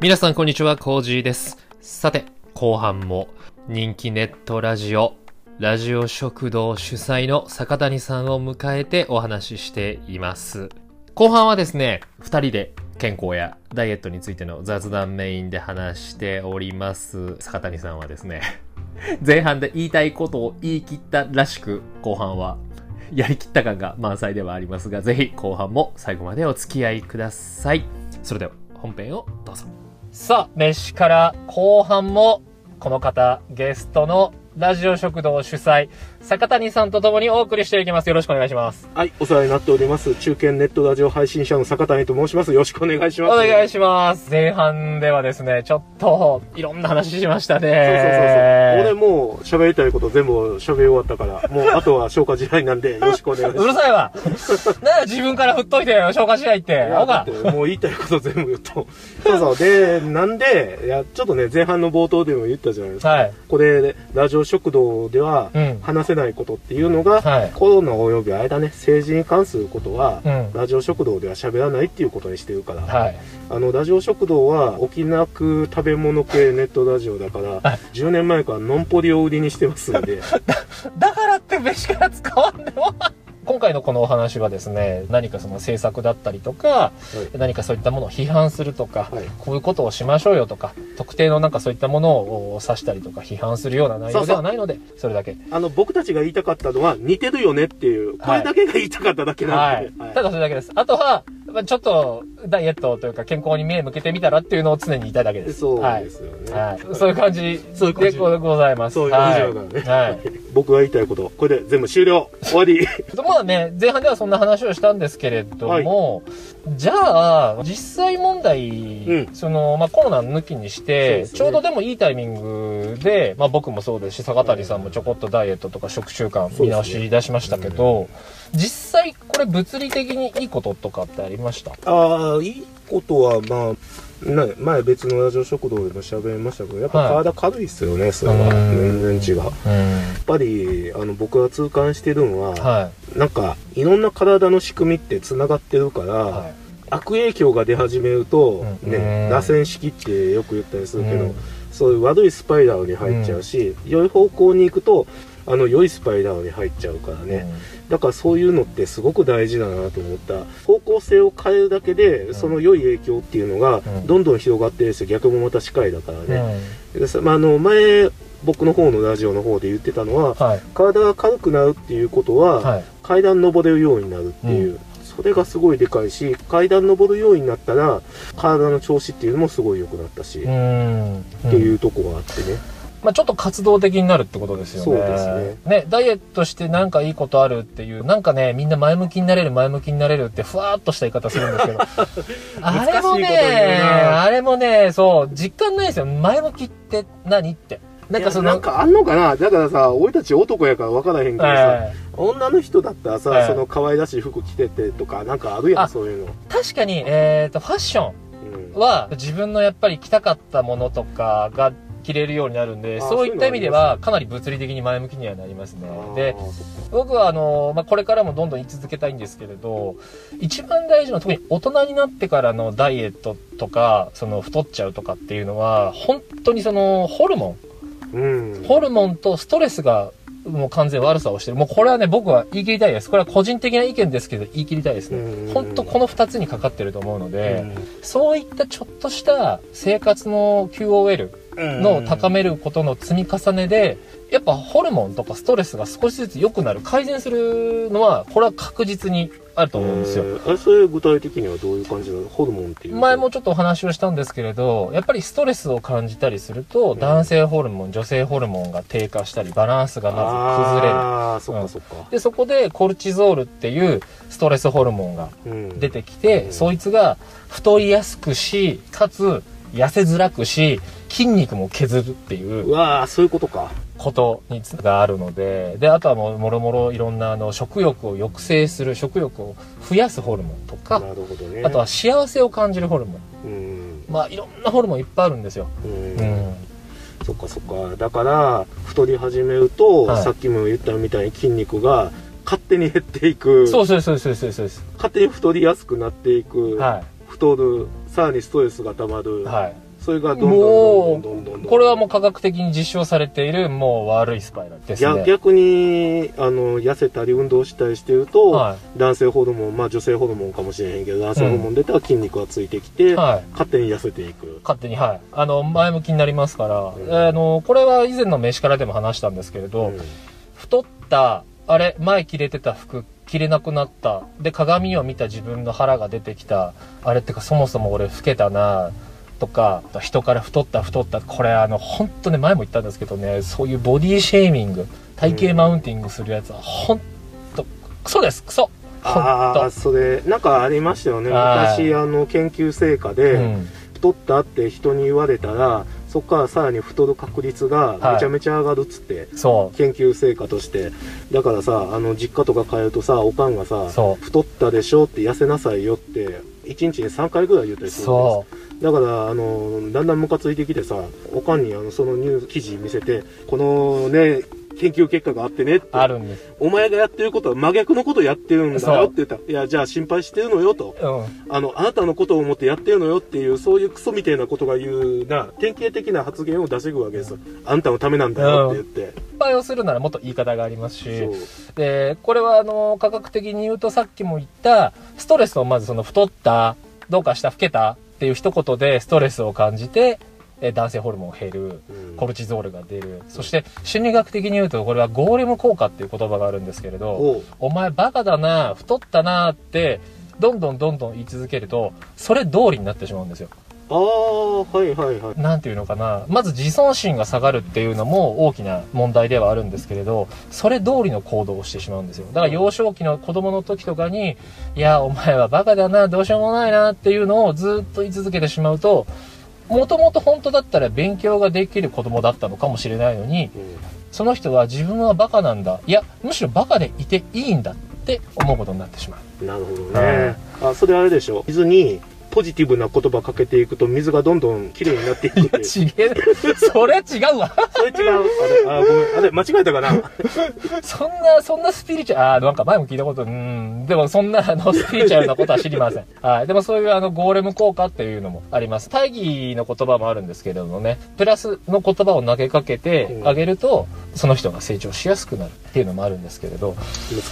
皆さんこんにちは、コージーです。さて、後半も人気ネットラジオ、ラジオ食堂主催の坂谷さんを迎えてお話ししています。後半はですね、二人で健康やダイエットについての雑談メインで話しております。坂谷さんはですね、前半で言いたいことを言い切ったらしく、後半はやりきった感が満載ではありますが、ぜひ後半も最後までお付き合いください。それでは本編をどうぞ。さあ、飯から後半もこの方、ゲストのラジオ食堂主催、坂谷さんと共にお送りしていきます。よろしくお願いします。はい、お世話になっております。中堅ネットラジオ配信者の坂谷と申します。よろしくお願いします。お願いします。前半ではですね、ちょっといろんな話しましたね。そうそうそうそう。俺もう喋りたいこと全部喋り終わったから、もうあとは消化試合なんで よろしくお願いします。うるさいわ。なんだ自分から振っといて消化し合いって。いだってもう言いたいこと全部言うと。そうそう。で、なんで、いや、ちょっとね、前半の冒頭でも言ったじゃないですか。はい。これ、ラジオ食堂ではうん話せないことっていうのが、はいコロナ及び間ね、政治に関することは、うんラジオ食堂では喋らないっていうことにしてるから、はい。あの、ラジオ食堂は、沖縄食食べ物系ネットラジオだから、はい10年前からノンポリを売りにしてますんで、だからって飯から使わんでも。今回のこのお話はですね、何かその政策だったりとか、何かそういったものを批判するとか、はいこういうことをしましょうよとか、特定のなんかそういったものを指したりとか批判するような内容ではないので、それだけ。あの、僕たちが言いたかったのは、似てるよねっていう、これだけが言いたかっただけなはいんで、。はいただそれだけです。あとは、まあちょっとダイエットというか健康に目向けてみたらっていうのを常に言いたいだけです。そうはいですよね。はい。そういう感じそういう感じでごございます。そういう以上だね。はい。はい。僕が言いたいこと、これで全部終了終わり まあね、前半ではそんな話をしたんですけれども、じゃあ、実際問題、うんその、まあコロナ抜きにして、ねちょうどでもいいタイミングで、まあ僕もそうですし、坂谷さんもちょこっとダイエットとか食習慣見直し出しましたけど、実際これ物理的にいいこととかってありました？ああ、いいことは、まあ、な前別のラジオ食堂でも喋りましたけど、やっぱ体軽いっすよね、それは。うん全然違う。やっうん。ぱり、あの、僕が痛感してるのは、はなんか、いろんな体の仕組みって繋がってるから、い。はい。悪影響が出始めると、うんね、螺旋式ってよく言ったりするけど、うんそういう悪いスパイラルに入っちゃうし、良い方向に行くと、あの、良いスパイラルに入っちゃうからね。だからそういうのってすごく大事だなと思った。方向性を変えるだけで、んその良い影響っていうのがん、どんどん広がってるし、逆もまた近いだからうん。ね。でさまあ、あの、前、僕の方のラジオの方で言ってたのは、はい。体が軽くなるっていうことは、はい。階段登れるようになるっていう、それがすごいでかいし階段登るようになったら体の調子っていうのもすごい良くなったし、うっん。ていうとこがあってね、まあちょっと活動的になるってことですよね。そうですね。ダイエットしてなんかいいことあるっていう、なんかね、みんな前向きになれる、前向きになれるって、ふわーっとした言い方するんですけど。あれもね、なあれもね、そう、実感ないですよ。前向きって何って。なんかその、なんかあんのかな？だからさ俺たち男やから分からへんけどさ、はい女の人だったらさ、はいその可愛らしい服着ててとかなんかあるやあんそういうの、確かに、えっ、と、ファッションうんは自分のやっぱり着たかったものとかが着れるようになるんで、あそういった意味ではかなり物理的に前向きにはなりますね。で僕はあの、まあ、これからもどんどん言い続けたいんですけれど、一番大事な、特に大人になってからのダイエットとか、その太っちゃうとかっていうのは、本当にそのホルモうんン、ホルモンとストレスがもう完全悪さをしてる。もうこれはね、僕は言い切りたいです。これは個人的な意見ですけど、言い切りたいですね。うん本当この二つにかかってると思うので、うんそういったちょっとした生活の QOL の高めることの積み重ねで、やっぱホルモンとかストレスが少しずつ良くなる、改善するのは、これは確実にあると思うんですよ。それ具体的にはどういう感じなのホルモンっていう？と前もちょっとお話をしたんですけれど、やっぱりストレスを感じたりすると、男性ホルモン、女性ホルモンが低下したり、バランスがまず崩れる。ああそっかそっか、で、そこでコルチゾールっていうストレスホルモンがうん。出てきて、うん。そいつが太りやすくし、かつ痩せづらくし、筋肉も削るっていううわーそういうことかことにつがあるので、で、あとはもう、もろもろいろんな、あの、食欲を抑制する、食欲を増やすホルモンとか、なるほどねあとは幸せを感じるホルモン。うんまあ、いろんなホルモンいっぱいあるんですよ。うんうん。そっかそっかだから太り始めると、はいさっきも言ったみたいに筋肉が勝手に減っていくそうそうそうそうそうそう。勝手に太りやすくなっていく、は太るさらにストレスがたまる、い。はい。それがどんどんもどんどんどんこれはもう科学的に実証されている、もう悪いスパイラルですね。逆にあの痩せたり運動したりしてると、はい男性ホルモンまあ女性ホルモンかもしれへんけど男性ホルモン出たら筋肉がついてきて、はい。勝手に痩せていく勝手に、はい。あの、前向きになりますから、んあの、これは以前の飯からでも話したんですけれど、うん太った、あれ、前着れてた服、着れなくなった。で、鏡を見た自分の腹が出てきた。あれってか、そもそも俺老けたな、とか、人から太った太った。これ、あの、本当ね、前も言ったんですけどね、そういうボディシェーミング、体型マウンティングするやつは、本当クソです、クソああ本それなんかありましたよねはい昔あの研究成果当で、うん。太ったって人に言われたらそこからさらに太る確率がめちゃめちゃ上がるっつって、そ研究成果としてだからさあの実家とか帰るとさおかんがさ太ったでしょって痩せなさいよって1日に3回ぐらい言ったう。りするんです。だからあのだんだんムカついてきてさおかんにあのそのニュー記事見せてこのね研究結果があってねって。あるんです。お前がやってることは真逆のことやってるんだよって言った。らいやじゃあ心配してるのよと。うん。あのあなたのことを思ってやってるのよっていうそういうクソみたいなことが言うな。典型的な発言を出していくわけです。よあんたのためなんだよって言って、失敗をするならもっと言い方がありますし、で、これはあの、科学的に言うとさっきも言った、ストレスをまずその太った、どうかした、老けたっていう一言でストレスを感じて、え男性ホルモン減る、うんコルチゾールが出る。そして心理学的に言うとこれはゴーレム効果っていう言葉があるんですけれど、お前バカだな、太ったなって、どんどんどんどん言い続けると、それ通りになってしまうんですよ。ああはいはいはいなんていうのかな。まず自尊心が下がるっていうのも大きな問題ではあるんですけれど、それ通りの行動をしてしまうんですよ。だから幼少期の子供の時とかに、いや、お前はバカだな、どうしようもないなっていうのをずっと言い続けてしまうと、もともと本当だったら勉強ができる子供だったのかもしれないのに、その人は自分はバカなんだ。いや、むしろバカでいていいんだって思うことになってしまう。うんなるほどねあそれあれでしょ？水にポジティブな言葉かけていくと水がどんどん綺麗になっていくいうちげえ。それ違うわ。それ違うあれあごめんあれ間違えたかな？そんな、そんなスピリチュアル、あーなんか前も聞いたこと、うん、でもそんな、あの、スピリチュアルなことは知りません。はい。でもそういう、あの、ゴーレム効果っていうのもあります。大義の言葉もあるんですけれどもね、プラスの言葉を投げかけてあげると、その人が成長しやすくなるっていうのもあるんですけれど、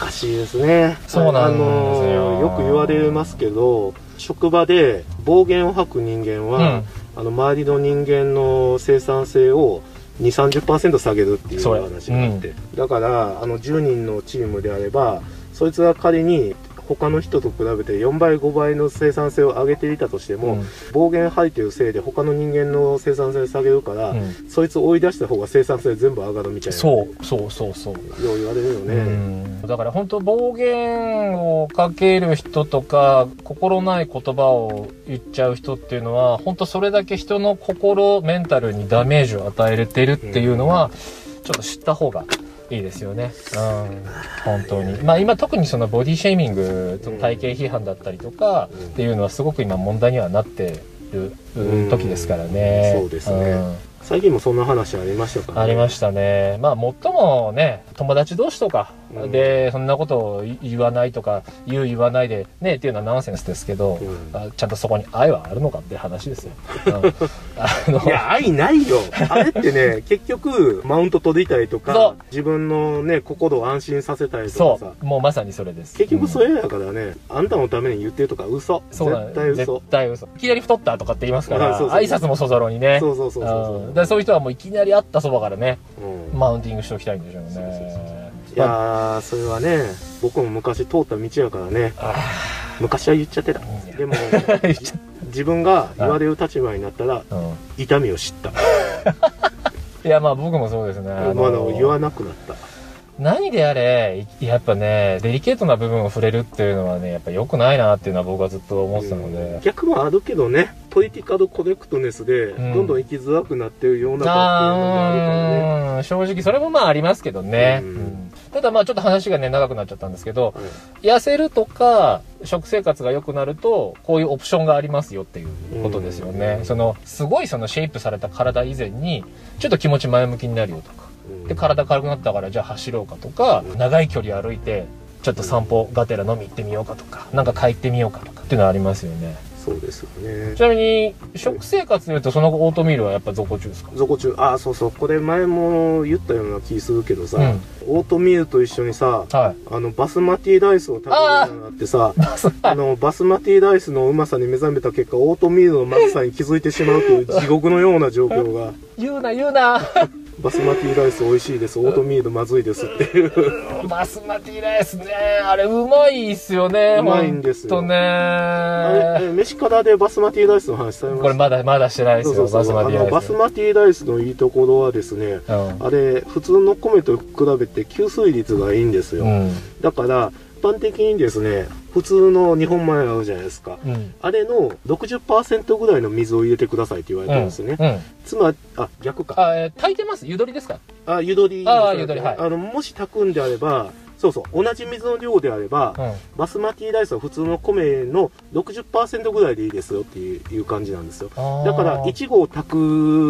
難しいですねそうなんですよあのよく言われますけど職場で暴言を吐く人間は、うん。あの周りの人間の生産性を2 3 0下げるっていう話があって、だからあの10人のチームであればそいつが仮に他の人と比べて4倍5倍の生産性を上げていたとしても、うん。暴言吐いてるせいで他の人間の生産性を下げるから、うん。そいつを追い出した方が生産性全部上がるみたいな。そう、そうそうそう。よう言われるよね、うん。だから本当暴言をかける人とか心ない言葉を言っちゃう人っていうのは本当それだけ人の心メンタルにダメージを与えれてるっていうのはちょっと知った方がいいですよね。うん。本当に。まあ今特にそのボディシェーミング、体型批判だったりとかうんっていうのはすごく今問題にはなってるうん時ですからね。そうですね最近もそんな話ありましたから、ありましたね。まあ、最もね、友達同士とかうんで、そんなことを言わないとか、言う言わないで、ね、っていうのはナンセンスですけど、うんあちゃんとそこに愛はあるのかって話ですよ。うんあのいや、愛ないよ。あれってね、結局、マウント取りたいとか、自分のね、心を安心させたいとそかさ。う、もうまさにそれです。結局そうんれだからね、あんたのために言ってるとか嘘。そう絶対嘘絶。対嘘。いきなり太ったとかって言いますから、あそうそう挨拶もそぞろにね。そうそうそうそうそうそういう人はもういきなり会ったそばからね、うんマウンティングしておきたいんでしょうそうそうね。いやー、それはね、僕も昔通った道やからね、あ昔は言っちゃってた。ーでも、自分が言われる立場になったら、うん痛みを知った。いや、まあ僕もそうですね。あまだ言わなくなった。何であれ、いやっぱね、デリケートな部分を触れるっていうのはね、やっぱ良くないなっていうのは僕はずっと思ってたので。逆もあるけどね、ポリティカルコレクトネスで、うんどんどん生きづらくなってる世の中っていうのもあるからね。あー正直それもまあありますけどね。うんうんただまあちょっと話がね、長くなっちゃったんですけど、はい痩せるとか、食生活が良くなると、こういうオプションがありますよっていうことですよね。うんその、すごいそのシェイプされた体以前に、ちょっと気持ち前向きになるよとか。うん。で、体軽くなったからじゃあ走ろうかとか、うん。長い距離歩いて、ちょっと散歩がてら飲み行ってみようかとか、なんか帰ってみようかとかっていうのはありますよね。そうですよね。ちなみに、食生活で言うとその後オートミールはやっぱ続行中ですか？底中。ああそうそう。これ前も言ったような気するけどさ、うん。オートミールと一緒にさはい。あのバスマティライスを食べるようになってさ あのバスマティライスのうまさに目覚めた結果オートミールのまずさに気づいてしまうという地獄のような状況が。言うな言うな バスマティライス美味しいです。オートミールまずいですって。いうバスマティライスね、あれうまいっすよね。うまいんですよ。とね。え飯からでバスマティライスの話されましたこれまだまだしてないですよ、そうそうそう。バスマティライス。バスマティライスのいいところはですねうん。あれ普通の米と比べて吸水率がいいんですよ、うん。だから一般的にですね普通の日本米あるじゃないですか。うん。あれの60%ぐらいの水を入れてくださいって言われてるんですよね、うん。つまりあ逆か。あ、えー炊いてます？湯取りですか？あゆどりあーゆどり。はい。あのもし炊くんであればそうそう同じ水の量であれば、うん。バスマティライスは普通の米の60%ぐらいでいいですよっていう感じなんですよだから1合炊く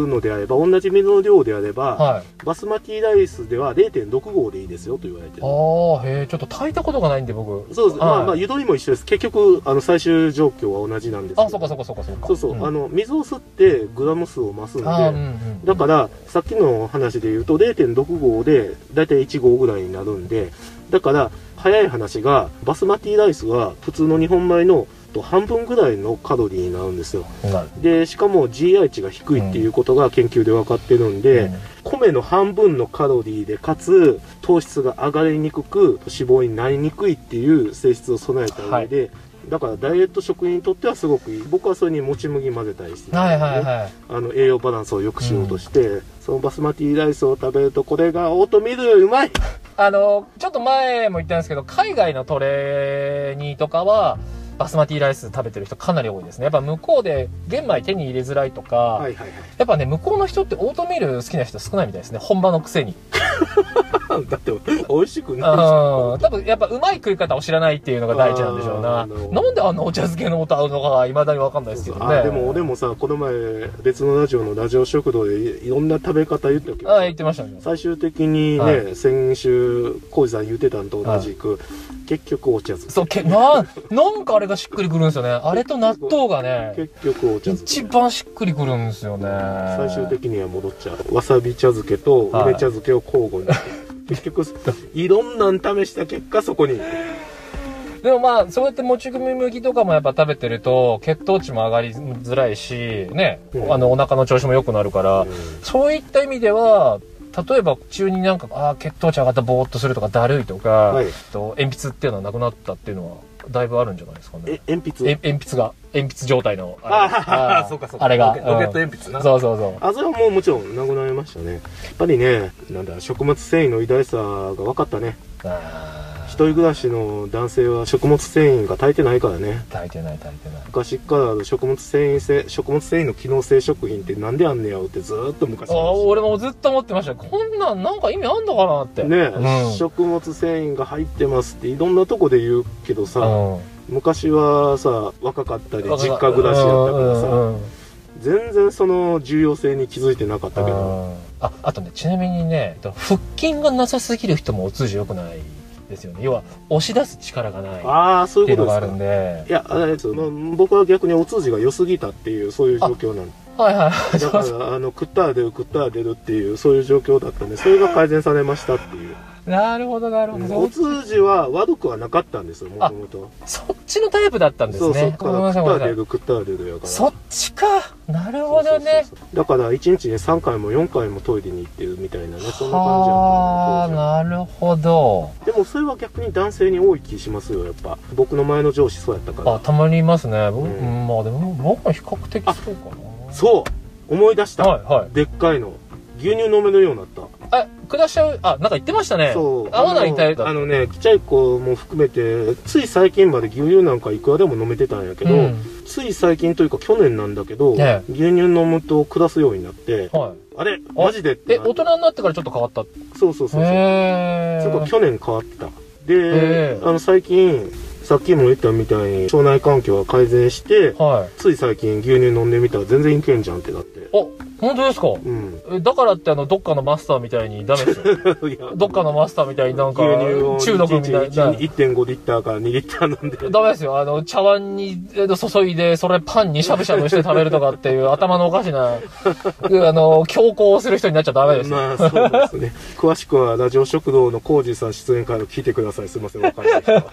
のであれば同じ水の量であれば、はい。バスマティライスでは0.6合でいいですよと言われてるああ、へえ、ちょっと炊いたことがないんで僕。そうです、まあはいまあゆどりも一緒です結局あの最終状況は同じなんですあ、そうかそうかそうかそうか。そうそう、んあ、の水を吸ってグラム数を増すんで、うんうん。だからさっきの話で言うと0.6合でだいたい1合ぐらいになるんでだから早い話がバスマティライスは普通の日本米のと半分ぐらいのカロリーになるんですよ。でしかも GI 値が低いっていうことが研究で分かってるんで、うん米の半分のカロリーでかつ糖質が上がりにくく脂肪になりにくいっていう性質を備えた上で、だからダイエット食品にとってはすごくいい。僕はそれにもち麦混ぜたりしてね、はいはいはい。あの栄養バランスを良くしようとして、そのバスマティライスを食べるとこれがオートミールよりうまいあの、ちょっと前も言ったんですけど、海外のトレーニーとかは、バスマティライス食べてる人かなり多いですね。やっぱ向こうで玄米手に入れづらいとか、はいはいやっぱね、向こうの人ってオートミール好きな人少ないみたいですね。本場のくせに。は いだって美味しくうん。ない多分やっぱうまい食い方を知らないっていうのが第一なんでしょうな。なんであんなお茶漬けの素合うのかが未だにわかんないですけどね。あでも俺もさこの前別のラジオのラジオ食堂でいいろんな食べ方言ったけどああ、言ってましたね。最終的にね、は先週浩二さん言ってたのと同じく、結局お茶漬けそう、け、な、なんかあれがしっくりくるんですよね。あれと納豆がね、結局お茶漬け。一番しっくりくるんですよね。最終的には戻っちゃう。わさび茶漬けとはい。梅茶漬けを交互に、結局いろんなん試した結果そこに。でもまあ、そうやってもち米麦とかもやっぱ食べてると、血糖値も上がりづらいし、ね、うん。あの、お腹の調子も良くなるから、うん。そういった意味では、例えば中になんか、ああ、血糖値上がったぼーっとするとか、だるいとか、はい。えっと鉛筆っていうのはなくなったっていうのは、だいぶあるんじゃないですかね。え鉛筆？え鉛筆が、鉛筆状態の。あれあそうかそうかあれが。ロケロケットうん鉛筆なそうそうそう。あそれはもうもちろんなくなりましたねやっぱりねなんだ食物繊維の偉大さが分かったねあ一人暮らしの男性は食物繊維が足りてないからね。ー炊いてない炊いてない。昔から食物繊維性食物繊維の機能性食品ってなんであんねやろってずーっと昔ああ、俺もずっと思ってました。こんなんなんか意味あんのかなって。ね、うん。食物繊維が入ってますっていろんなとこで言うけどさ、うん。昔はさ若かったり実家暮らしやったからさ、うんうん全然その重要性に気づいてなかったけど。うん。ああとねちなみにね腹筋がなさすぎる人もお通じ良くないですよね。要は押し出す力がないっああそうていうことですか。るんで。いやあれですよ、まあ、僕は逆にお通じが良すぎたっていうそういう状況なんで。はいはいだからあの食ったら出る食ったら出るっていうそういう状況だったんでそれが改善されましたっていう。なるほどなるほど、お通じは悪くはなかったんですよもともとそっちのタイプだったんですそうそうねだから食ったら出る食ったら出るやから。そっちか。なるほどね。だから1日に3回も4回もトイレに行ってるみたいなねそんな感じやはあったななるほど。でもそれは逆に男性に多い気しますよやっぱ。僕の前の上司そうやったから。あたまにいますね、僕うん。うんまあでも僕は比較的そうかな。そう。思い出した、はいはい。でっかいの牛乳飲めるようになった。あ下しちゃうあなんか言ってましたね。そう。合わないタイプ。だあのねちっちゃい子も含めてつい最近まで牛乳なんかいくらでも飲めてたんやけど、うん。つい最近というか去年なんだけど、ね牛乳飲むと下すようになってはい。あれマジでってえ大人になってからちょっと変わった？そうそうそうそう。へそこー去年変わった。へでー。あの最近さっきも言ったみたいに腸内環境が改善してはい。つい最近牛乳飲んでみたら全然いけんじゃんってなって。お本当ですか？うん。えだからってあの、どっかのマスターみたいにダメですよ。どっかのマスターみたいになんか、中毒みたいな。1.5リッターから2リッターなんで。ダメですよ。あの、茶碗にえ注いで、それパンにしゃぶしゃぶして食べるとかっていう頭のおかしな、あの、強行する人になっちゃダメですよ。まあ、そうですね。詳しくは、ラジオ食堂のコージーさん出演会を聞いてください。すいません、わかんない人は。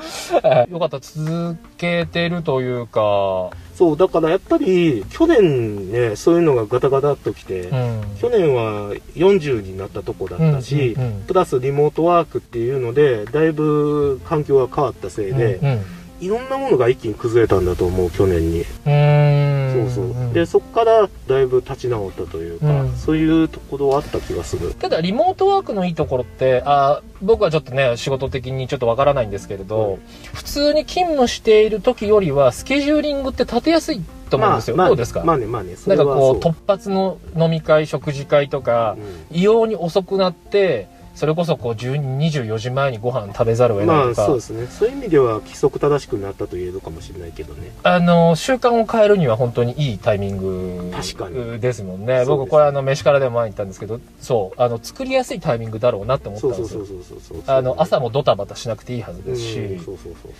えよかった、続けてるというか、そう、だからやっぱり、去年ね、そういうのがガタガタっときて、うん。去年は40になったとこだったし、プラスリモートワークっていうので、だいぶ環境が変わったせいで、うんうんいろんなものが一気に崩れたんだと思う、去年に。そうそう。で、そこからだいぶ立ち直ったというか、うんそういうところはあった気がする。ただ、リモートワークのいいところって、あ僕はちょっとね、仕事的にちょっとわからないんですけれど、うん普通に勤務している時よりは、スケジューリングって立てやすいと思うんですよ。まあ、どうですか、まあね、まあね、そなんかこう突発の飲み会、食事会とか、うん異様に遅くなって、それこそこう12、24時前にご飯食べざるを得ないまあとか、そうですね。そういう意味では規則正しくなったと言えるかもしれないけどね。あの、習慣を変えるには本当にいいタイミング確かにですもんね。僕これあの、飯からでも前に言ったんですけど、そう、あの、作りやすいタイミングだろうなって思ったんですよ。そうそうそうそうそうそう。あの、朝もドタバタしなくていいはずうん、ですし、そうそうそう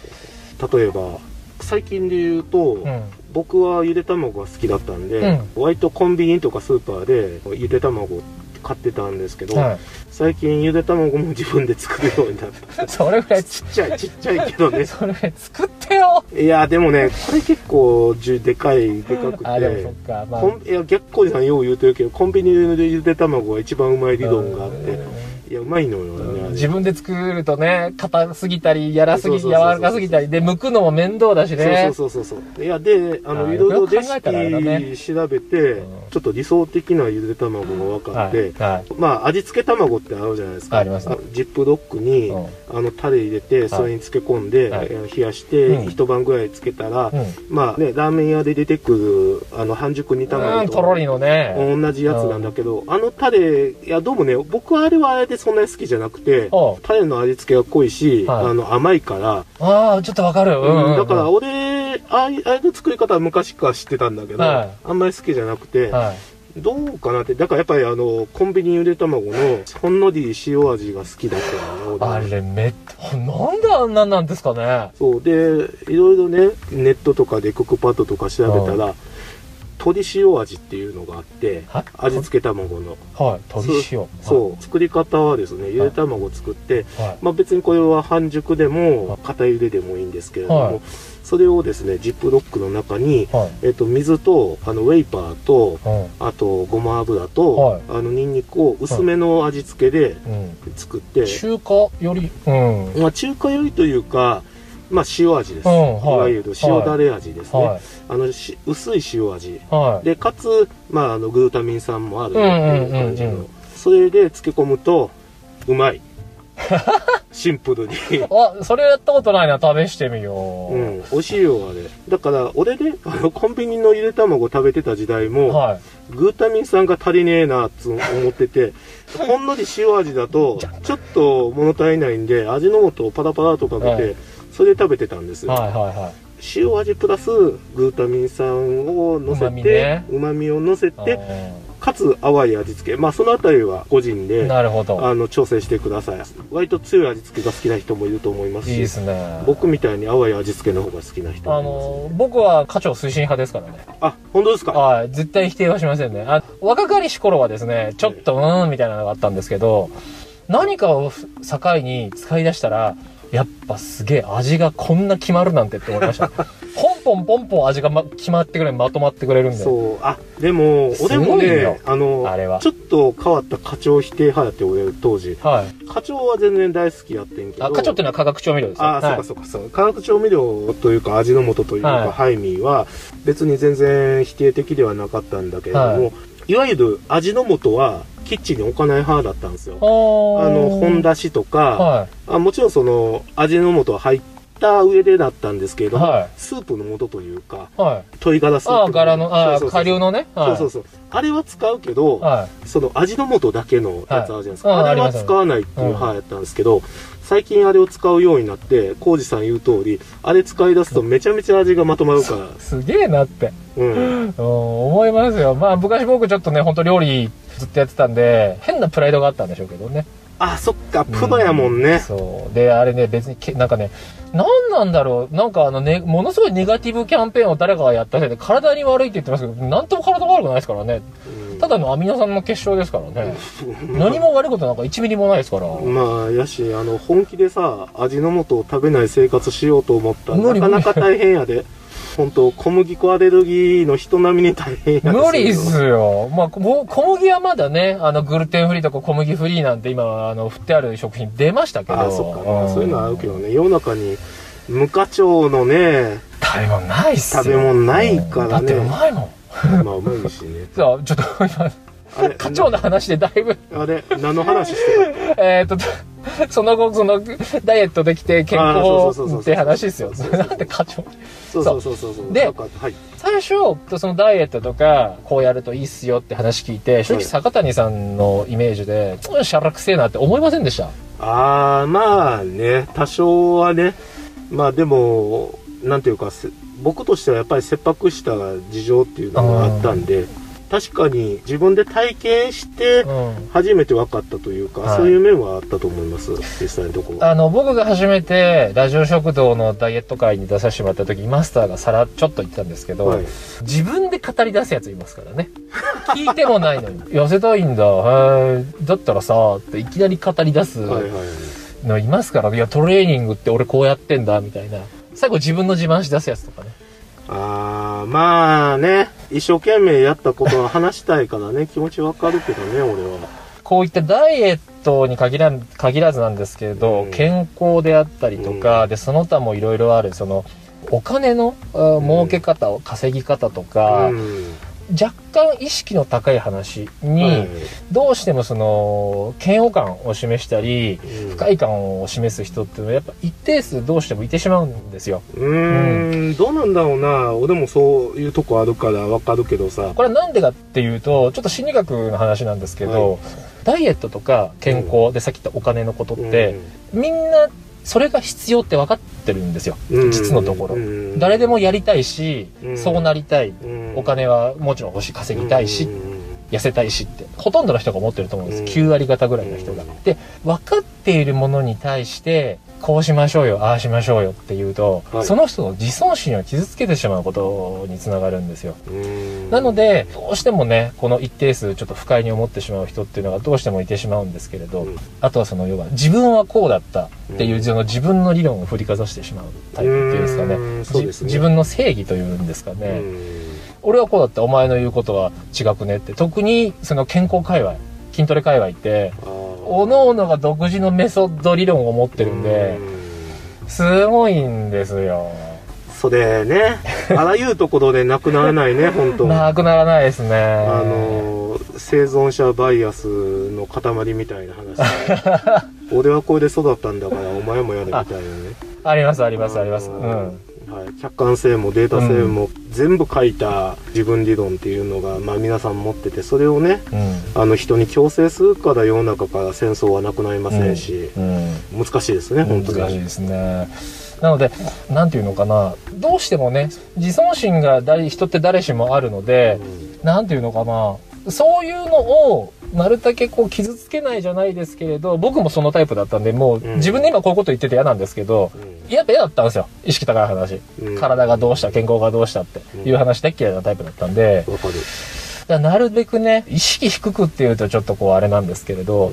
そう。例えば、最近で言うと、うん。僕はゆで卵が好きだったんで、う割とコンビニとかスーパーでゆで卵買ってたんですけど、はい。最近ゆで卵も自分で作るようになった。それぐらい、ちっちゃい、ちっちゃいけどね。それぐらい作ってよいや、でもね、これ結構、じゅでかい、でかくて。あ、でもそっか、まあ。コンいや、逆光さんよう言うてるけど、コンビニでゆで卵が一番うまい理論があって、いや、うまいのよね。自分で作るとね、硬すぎたり、やらすぎ、柔らかすぎたり、で、剥くのも面倒だしね。そうそうそうそう。いや、で、ああの、ーいろいろレシピ調べて、うんちょっと理想的なゆで卵が分かはい。って、はい。まあ、味付け卵ってあるじゃないですか。ありますねジップロックに、うんあの、タレ入れて、それに漬け込んで、はいえー冷やして、うん一晩ぐらい漬けたら、うん。まあね、ラーメン屋で出てくる、あの、半熟煮うん、卵とろりのね。同じやつなんだけど、あのタレ、いや、どうもね、僕はあれはあれでそんなに好きじゃなくて、タレの味付けが濃いし、はいあの、甘いから、ああ、ちょっとわかる。うんうんうん。だから俺、ああいうあれの作り方は昔から知ってたんだけど、はいあんまり好きじゃなくて、はい。どうかなって、だからやっぱりあの、コンビニゆで卵のほんのり塩味が好きだったあ俺れめっ、なんであんなんなんですかね。そう、で、いろいろね、ネットとかでクックパッドとか調べたら、鶏塩味っていうのがあって、は味付け卵の。はい。鶏塩。そう、作り方はですね、ゆで卵を作って、はい。まあ別にこれは半熟でも、固ゆででもいいんですけれども、はいそれをですね、ジップロックの中に、はい。えっと、水と、あの、ウェイパーと、うん。あと、ごま油と、はいあの、ニンニクを薄めの味付けでうん。作って、中華より、うん。まあ中華よりというか、まあ塩味です。うんはいいわゆる塩だれ味ですね。はい。あのし、薄い塩味。はい。で、かつ、まあ、あの、グルタミン酸もあるっていう感じの。うんうんうんうんそれで漬け込むと、うまい。シンプルに。あ、それやったことないな。試してみよう。うん、美味しいよ、あれ。だから、俺ね、あの、コンビニのゆで卵食べてた時代も、はい。グータミン酸が足りねえな、つ思ってて、ほんのり塩味だと、ちょっと物足りないんで、味の素をパラパラとかけて、はいそれで食べてたんですよ。はいはいはい。塩味プラスグータミン酸を乗せてね、うまみを乗せて、うかつ淡い味付け。まあ、そのあたりは個人んで、なるほど。あの、調整してください。割と強い味付けが好きな人もいると思いますし、いいですね。僕みたいに淡い味付けの方が好きな人もあの、僕は課長推進派ですからね。あ、本当ですか？はい。絶対否定はしませんね。あ若かりし頃はですね、ちょっとうーんみたいなのがあったんですけど、何かを境に使い出したら、やっぱすげえ味がこんな決まるなんてって思いました。ポンポンポンポン味が、ま、決まってくれる、まとまってくれるんで。そう。あ、でも、俺もすごいよね、あの、あれはちょっと変わった課長否定派やって、俺、当時。はい。課長は全然大好きやってんけど。あ、課長っていうのは化学調味料ですよ。あ、そうはいかそうかそう。化学調味料というか味の素というか、はいハイミーは別に全然否定的ではなかったんだけれども、はいい、わゆる味の素はキッチンに置かない派だったんですよ。ああの、本だだしとか、はあもちろんその味の素は入っとた上でだったんですけれども、はいスープの素というかはい。鶏ガラスープああ、柄の、ああ、下流のね。はい。そうそうそうあれは使うけど、はい。その味の素だけのやつあるじゃないですか、はいああれは使わないっていううん派やったんですけど、最近あれを使うようになって浩二さん言う通りあれ使い出すとめちゃめちゃ味がまとまるからすげえなって。うんうん、思いますよ。まあ、昔僕ちょっとね、本当料理ずっとやってたんで、変なプライドがあったんでしょうけどね。あそっかプロやもんね、そう。で、あれね、別にけ、なんかね、何なんだろう。なんかあのね、ものすごいネガティブキャンペーンを誰かがやったせいで、体に悪いって言ってますけど、なんとも体が悪くないですからね。うんただのアミノ酸の結晶ですからね。何も悪いことなんか1ミリもないですから。まあやしあの本気でさ味の素を食べない生活しようと思ったらなかなか大変やで本当小麦粉アレルギーの人並みに大変や無理っよすよ。まあ、こ小麦はまだね、あの、グルテンフリーとか小麦フリーなんて今、あの、振ってある食品出ましたけど。あそっか、まあんそういうのはあるけどね世の中に無課長のね食べ物ないっすよ。食べ物ないからねだってうまいもん。まあうまいしね さあ、ちょっと今、あれ課長の話でだいぶ、あれ何の話してえーっと、その後、その、ダイエットできて健康って話ですよ。そうそうそうなんで課長。たそうそうそう。そう。ではい。最初、そのダイエットとか、こうやるといいっすよって話聞いて、正直はい。坂谷さんのイメージで、うんしゃらくせえなって思いませんでした？ああまあね多少はね。まあでもなんていうかせ僕としてはやっぱり切迫した事情っていうのがあったんで確かに自分で体験してうん。初めて分かったというか、はいそういう面はあったと思います実際のところあの、僕が初めて、ラジオ食堂のダイエット会に出させてもらった時、マスターがさら、ちょっと言ってたんですけど、はい自分で語り出すやついますからね。聞いてもないのに。痩せたいんだ。へーだったらさ、っていきなり語り出すはいはいのいますから、いや、トレーニングって俺こうやってんだ、みたいな。最後自分の自慢し出すやつとかね。ああまあね一生懸命やったことは話したいからね気持ちわかるけどね俺は。こういったダイエットに限らん限らずなんですけれど、うん。健康であったりとか、うん。で、その他もいろいろある、その、お金の、あ儲け方を、稼ぎ方とか、うん若干意識の高い話に、はい。どうしてもその、嫌悪感を示したり、うん。不快感を示す人っていうのはやっぱ一定数どうしてもいてしまうんですよ。うーん。どうなんだろうな。俺もそういうとこあるからわかるけどさ。これはなんでかっていうと、ちょっと心理学の話なんですけど、はダイエットとか健康でさっき言ったお金のことって、うん。みんなそれが必要って分かってるんですよ。うん実のところうん誰でもやりたいし、うんそうなりたい。うんお金はもちろん欲しい、稼ぎたいし、うん痩せたいしって、ほとんどの人が思ってると思うんです。うん9割方ぐらいの人がうん。で、分かっているものに対して、こうしましょうよ、ああしましょうよって言うと、はい。その人の自尊心を傷つけてしまうことにつながるんですよ。うん。なので、どうしてもね、この一定数ちょっと不快に思ってしまう人っていうのがどうしてもいてしまうんですけれど、うん。あとはその要は自分はこうだったっていう、うん。その自分の理論を振りかざしてしまうタイプっていうんですかね。ね。じ自分の正義というんですかね。うん。俺はこうだったお前の言うことは違くねって特にその健康界隈筋トレ界隈っておのおのが独自のメソッド理論を持ってるんでうん。すごいんですよ。それね。あらゆるところでなくならないね本当。なくならないですね。あの生存者バイアスの塊みたいな話。俺はこれで育ったんだからお前もやれみたいなね。ありますありますあります。うんはい、客観性もデータ性も全部書いた自分理論っていうのが、まあ、皆さん持っててそれをねうん。あの人に強制するから世の中から戦争はなくなりませんし、うん。難しいですね本当に。難しいですね。なのでなんていうのかな。どうしてもね自尊心が誰人って誰しもあるのでなんていうのかな。そういうのをなるだけこう傷つけないじゃないですけれど僕もそのタイプだったんでもううん。自分で今こういうこと言ってて嫌なんですけどうやっぱ嫌だったんですよ。意識高い話。んうん。体がどうした健康がどうしたって。いう話大っ嫌いなタイプだったんで。わかる、だからなるべくね意識低くっていうとちょっとこうあれなんですけれど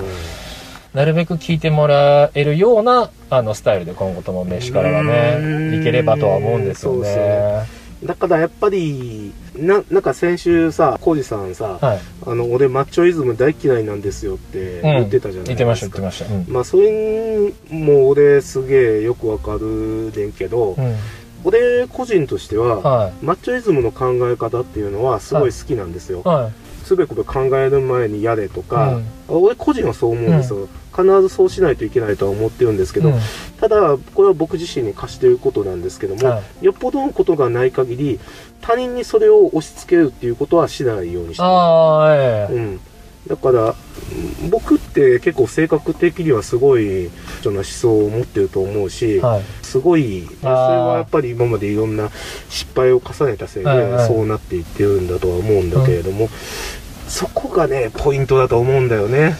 なるべく聞いてもらえるようなあのスタイルで今後とも飯からはうねん。いければとは思うんですよね。だからやっぱりななんか先週さ浩二さんさ、はい。あの俺マッチョイズム大嫌いなんですよって言ってたじゃないですか、言ってました言ってました。うん。まあそれも俺すげえよくわかるねんけど、うん。俺個人としては、はマッチョイズムの考え方っていうのはすごい好きなんですよ、い。はつべこべ考える前にやれとか、うん。俺個人はそう思うんですよ、必ずそうしないといけないとは思ってるんですけど、うん。ただこれは僕自身に課していることなんですけども、はよっぽどのことがない限り他人にそれを押し付けるっていうことはしないようにしてるああ、ええ。うん、だからうん僕って結構性格的にはすごいちょな思想を持ってると思うし、はい。すごいそれはやっぱり今までいろんな失敗を重ねたせいでそうなっていってるんだとは思うんだけれども、そこがねポイントだと思うんだよね。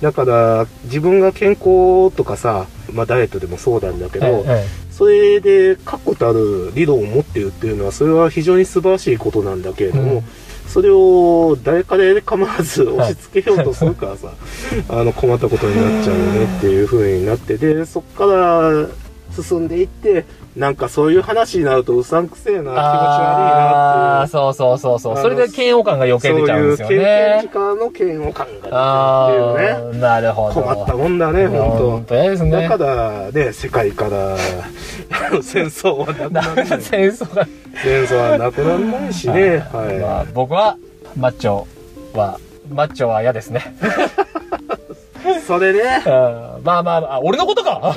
だから自分が健康とかさ、まあ、ダイエットでもそうなんだけど、えそれで確固たる理論を持っているっていうのはそれは非常に素晴らしいことなんだけれども、うん。それを誰かで構わず押し付けようとするからさ、あの困ったことになっちゃうよねっていう風になってでそっから進んでいってなんかそういう話になるとうさんくせえな気持ち悪いなっていうそうそうそうそう。それで嫌悪感が余計出ちゃうんですよそういう経験時ね。間の嫌悪感が出ちあゃうっていうねあ、なるほど。困ったもんだね本本当です当ね。だからね世界から 戦争はなくならない戦争が。戦争はなくならないしねまはあ、僕は、マッチョは、マッチョは嫌ですね。いそれねうんまあまあまあ、俺のことか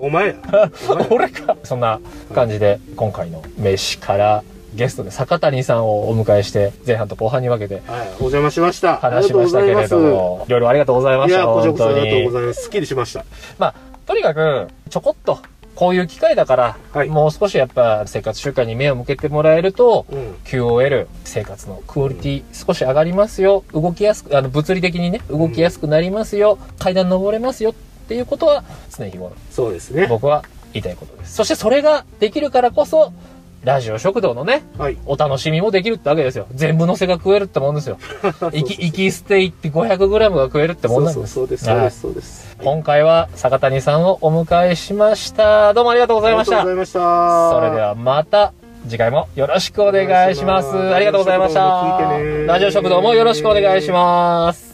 お前や 俺かそんな感じで、今回の飯からゲストで坂谷さんをお迎えして、前半と後半に分けてはい、お邪魔しました。話しましたけれども、いろいろありがとうございました。いや、こちらこそありがとうごに。ざいます。すっきりしました。まあ、とにかく、ちょこっと、こういう機会だから、はいもう少しやっぱ生活習慣に目を向けてもらえると、うん。QOL、生活のクオリティ少し上がりますよ。動きやすく、あの、物理的にね、動きやすくなりますよ。階段登れますよっていうことは、常日頃、そうですね。僕は言いたいことです。そしてそれができるからこそ、ラジオ食堂のね、はい。お楽しみもできるってわけですよ。全部のせが食えるってもんですよ。生き、生き捨て1匹 500g が食えるってもんなんです。そうそうそうです。はいそうです。今回は坂谷さんをお迎えしました。どうもありがとうございましたありがとうござ。いました。それではまた次回もよろしくお願いします。ありがとうございました。ねラジオ食堂もよろしくお願いします。